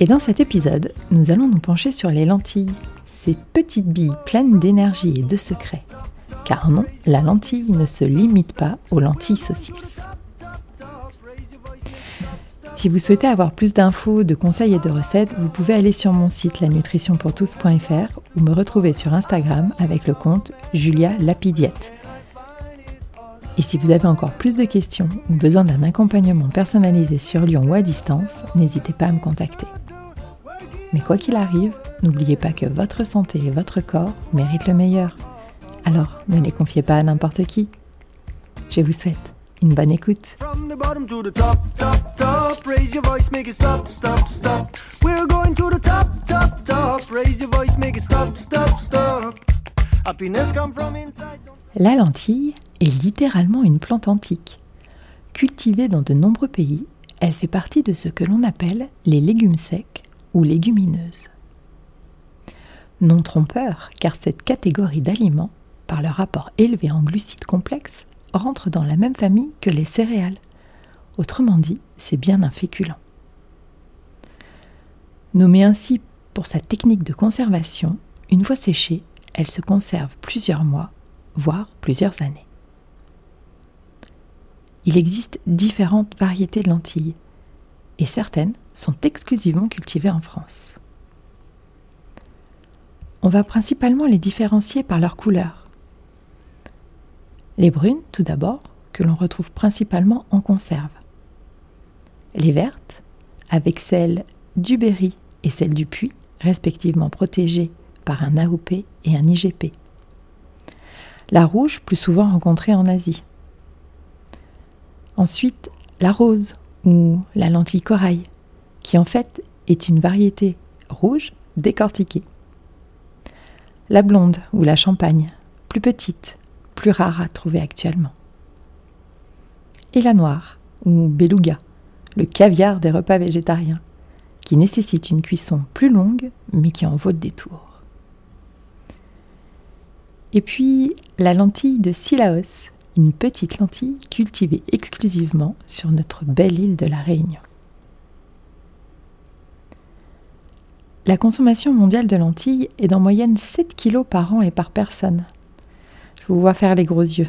Et dans cet épisode, nous allons nous pencher sur les lentilles, ces petites billes pleines d'énergie et de secrets. Car non, la lentille ne se limite pas aux lentilles saucisses. Si vous souhaitez avoir plus d'infos, de conseils et de recettes, vous pouvez aller sur mon site lanutritionpourtous.fr ou me retrouver sur Instagram avec le compte Julia Lapidiette. Et si vous avez encore plus de questions ou besoin d'un accompagnement personnalisé sur Lyon ou à distance, n'hésitez pas à me contacter. Mais quoi qu'il arrive, n'oubliez pas que votre santé et votre corps méritent le meilleur. Alors, ne les confiez pas à n'importe qui. Je vous souhaite une bonne écoute. La lentille est littéralement une plante antique. Cultivée dans de nombreux pays, elle fait partie de ce que l'on appelle les légumes secs ou légumineuses. Non trompeur, car cette catégorie d'aliments, par leur rapport élevé en glucides complexes, rentre dans la même famille que les céréales. Autrement dit, c'est bien un féculent. Nommée ainsi pour sa technique de conservation, une fois séchée, elle se conserve plusieurs mois, voire plusieurs années. Il existe différentes variétés de lentilles, et certaines sont exclusivement cultivées en France. On va principalement les différencier par leur couleur. Les brunes, tout d'abord, que l'on retrouve principalement en conserve. Les vertes, avec celles du Berry et celles du Puy, respectivement protégées par un AOP et un IGP. La rouge, plus souvent rencontrée en Asie. Ensuite, la rose ou la lentille corail, qui en fait est une variété rouge décortiquée. La blonde ou la champagne, plus petite, plus rare à trouver actuellement. Et la noire, ou beluga, le caviar des repas végétariens, qui nécessite une cuisson plus longue, mais qui en vaut le détour. Et puis la lentille de Silaos, une petite lentille cultivée exclusivement sur notre belle île de la Réunion. La consommation mondiale de lentilles est d'en moyenne 7 kg par an et par personne. Je vous vois faire les gros yeux.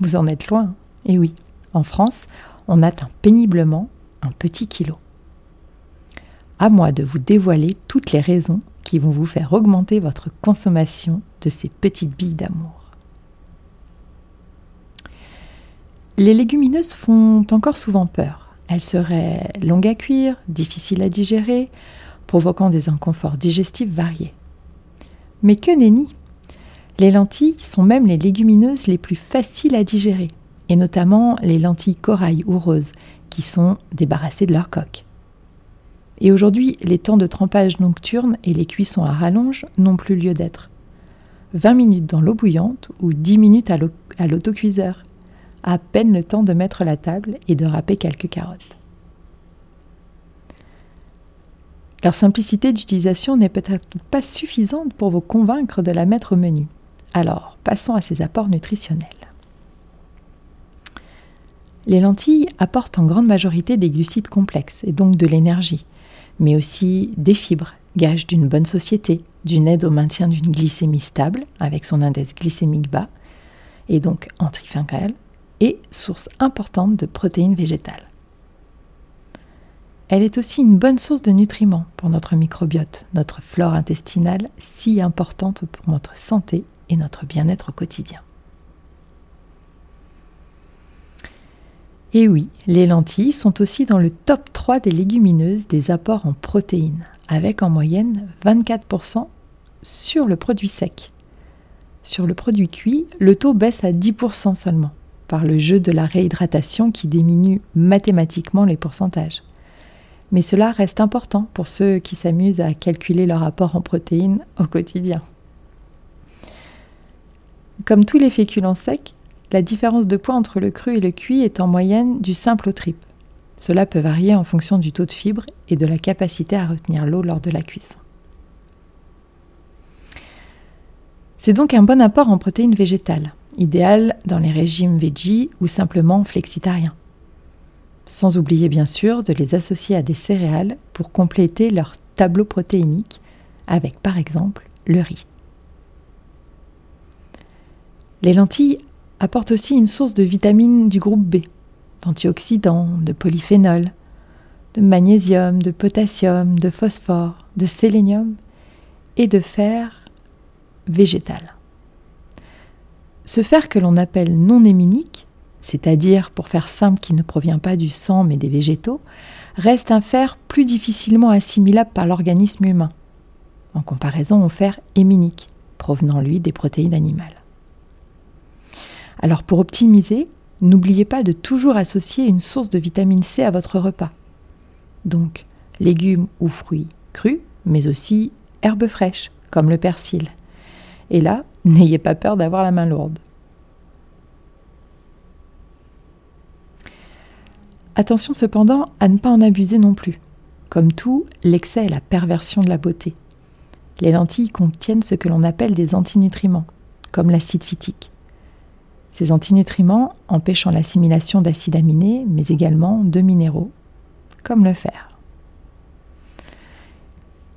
Vous en êtes loin. Et oui, en France, on atteint péniblement un petit kilo. À moi de vous dévoiler toutes les raisons qui vont vous faire augmenter votre consommation de ces petites billes d'amour. Les légumineuses font encore souvent peur. Elles seraient longues à cuire, difficiles à digérer, provoquant des inconforts digestifs variés. Mais que nenni Les lentilles sont même les légumineuses les plus faciles à digérer, et notamment les lentilles corail ou roses, qui sont débarrassées de leur coque. Et aujourd'hui, les temps de trempage nocturne et les cuissons à rallonge n'ont plus lieu d'être. 20 minutes dans l'eau bouillante ou 10 minutes à l'autocuiseur. À peine le temps de mettre la table et de râper quelques carottes. Leur simplicité d'utilisation n'est peut-être pas suffisante pour vous convaincre de la mettre au menu. Alors, passons à ses apports nutritionnels. Les lentilles apportent en grande majorité des glucides complexes et donc de l'énergie, mais aussi des fibres, gage d'une bonne société, d'une aide au maintien d'une glycémie stable avec son index glycémique bas, et donc antifungale, et source importante de protéines végétales. Elle est aussi une bonne source de nutriments pour notre microbiote, notre flore intestinale si importante pour notre santé et notre bien-être au quotidien. Et oui, les lentilles sont aussi dans le top 3 des légumineuses des apports en protéines, avec en moyenne 24% sur le produit sec. Sur le produit cuit, le taux baisse à 10% seulement, par le jeu de la réhydratation qui diminue mathématiquement les pourcentages mais cela reste important pour ceux qui s'amusent à calculer leur apport en protéines au quotidien. Comme tous les féculents secs, la différence de poids entre le cru et le cuit est en moyenne du simple au triple. Cela peut varier en fonction du taux de fibres et de la capacité à retenir l'eau lors de la cuisson. C'est donc un bon apport en protéines végétales, idéal dans les régimes veggie ou simplement flexitariens. Sans oublier bien sûr de les associer à des céréales pour compléter leur tableau protéinique avec par exemple le riz. Les lentilles apportent aussi une source de vitamines du groupe B, d'antioxydants, de polyphénols, de magnésium, de potassium, de phosphore, de sélénium et de fer végétal. Ce fer que l'on appelle non héminique, c'est-à-dire pour faire simple qui ne provient pas du sang mais des végétaux, reste un fer plus difficilement assimilable par l'organisme humain, en comparaison au fer héminique, provenant lui des protéines animales. Alors pour optimiser, n'oubliez pas de toujours associer une source de vitamine C à votre repas. Donc légumes ou fruits crus, mais aussi herbes fraîches, comme le persil. Et là, n'ayez pas peur d'avoir la main lourde. Attention cependant à ne pas en abuser non plus. Comme tout, l'excès est la perversion de la beauté. Les lentilles contiennent ce que l'on appelle des antinutriments, comme l'acide phytique. Ces antinutriments empêchant l'assimilation d'acides aminés, mais également de minéraux, comme le fer.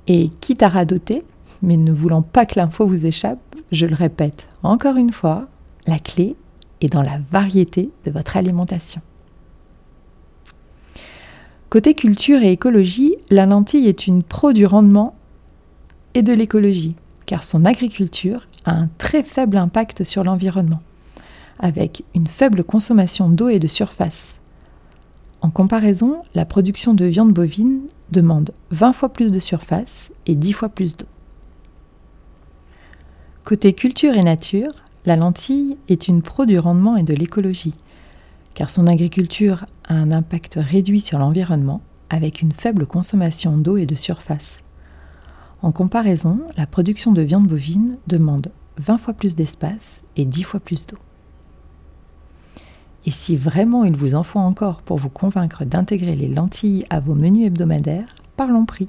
Et quitte à radoter, mais ne voulant pas que l'info vous échappe, je le répète encore une fois, la clé est dans la variété de votre alimentation. Côté culture et écologie, la lentille est une pro du rendement et de l'écologie, car son agriculture a un très faible impact sur l'environnement avec une faible consommation d'eau et de surface. En comparaison, la production de viande bovine demande 20 fois plus de surface et 10 fois plus d'eau. Côté culture et nature, la lentille est une pro du rendement et de l'écologie, car son agriculture a un impact réduit sur l'environnement avec une faible consommation d'eau et de surface. En comparaison, la production de viande bovine demande 20 fois plus d'espace et 10 fois plus d'eau. Et si vraiment il vous en faut encore pour vous convaincre d'intégrer les lentilles à vos menus hebdomadaires, parlons prix.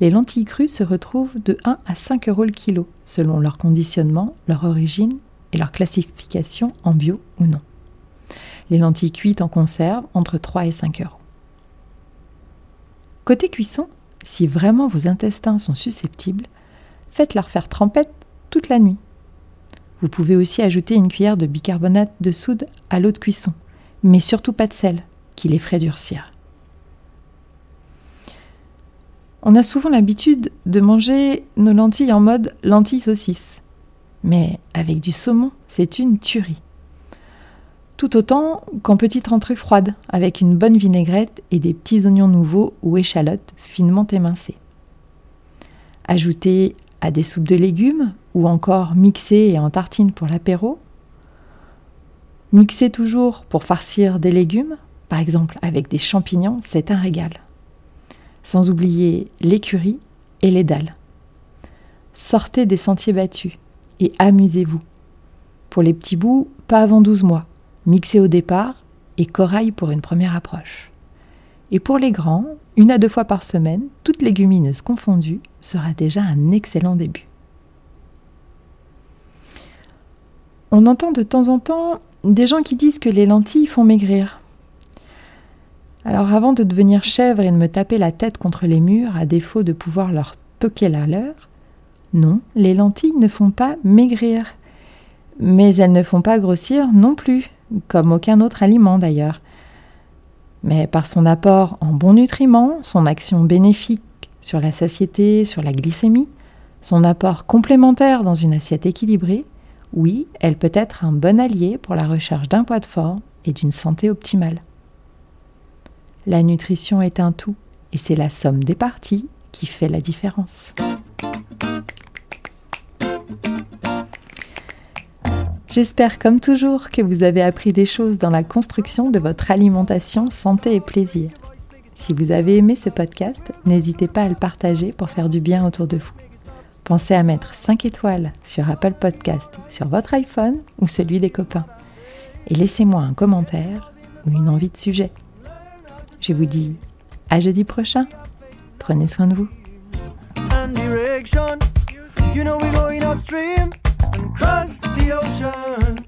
Les lentilles crues se retrouvent de 1 à 5 euros le kilo, selon leur conditionnement, leur origine et leur classification en bio ou non. Les lentilles cuites en conserve entre 3 et 5 euros. Côté cuisson, si vraiment vos intestins sont susceptibles, faites-leur faire trempette toute la nuit vous pouvez aussi ajouter une cuillère de bicarbonate de soude à l'eau de cuisson, mais surtout pas de sel, qui les ferait durcir. On a souvent l'habitude de manger nos lentilles en mode lentilles saucisses. Mais avec du saumon, c'est une tuerie. Tout autant qu'en petite rentrée froide, avec une bonne vinaigrette et des petits oignons nouveaux ou échalotes finement émincées. Ajoutez à des soupes de légumes ou encore mixer et en tartine pour l'apéro. Mixer toujours pour farcir des légumes, par exemple avec des champignons, c'est un régal. Sans oublier l'écurie et les dalles. Sortez des sentiers battus et amusez-vous. Pour les petits bouts, pas avant 12 mois. Mixez au départ et corail pour une première approche. Et pour les grands, une à deux fois par semaine, toutes légumineuses confondues, sera déjà un excellent début. On entend de temps en temps des gens qui disent que les lentilles font maigrir. Alors avant de devenir chèvre et de me taper la tête contre les murs à défaut de pouvoir leur toquer la leur, non, les lentilles ne font pas maigrir. Mais elles ne font pas grossir non plus, comme aucun autre aliment d'ailleurs mais par son apport en bons nutriments, son action bénéfique sur la satiété, sur la glycémie, son apport complémentaire dans une assiette équilibrée, oui, elle peut être un bon allié pour la recherche d'un poids de forme et d'une santé optimale. La nutrition est un tout et c'est la somme des parties qui fait la différence. J'espère comme toujours que vous avez appris des choses dans la construction de votre alimentation santé et plaisir. Si vous avez aimé ce podcast, n'hésitez pas à le partager pour faire du bien autour de vous. Pensez à mettre 5 étoiles sur Apple Podcast sur votre iPhone ou celui des copains. Et laissez-moi un commentaire ou une envie de sujet. Je vous dis à jeudi prochain. Prenez soin de vous. Direction. You know we're going upstream and cross the ocean.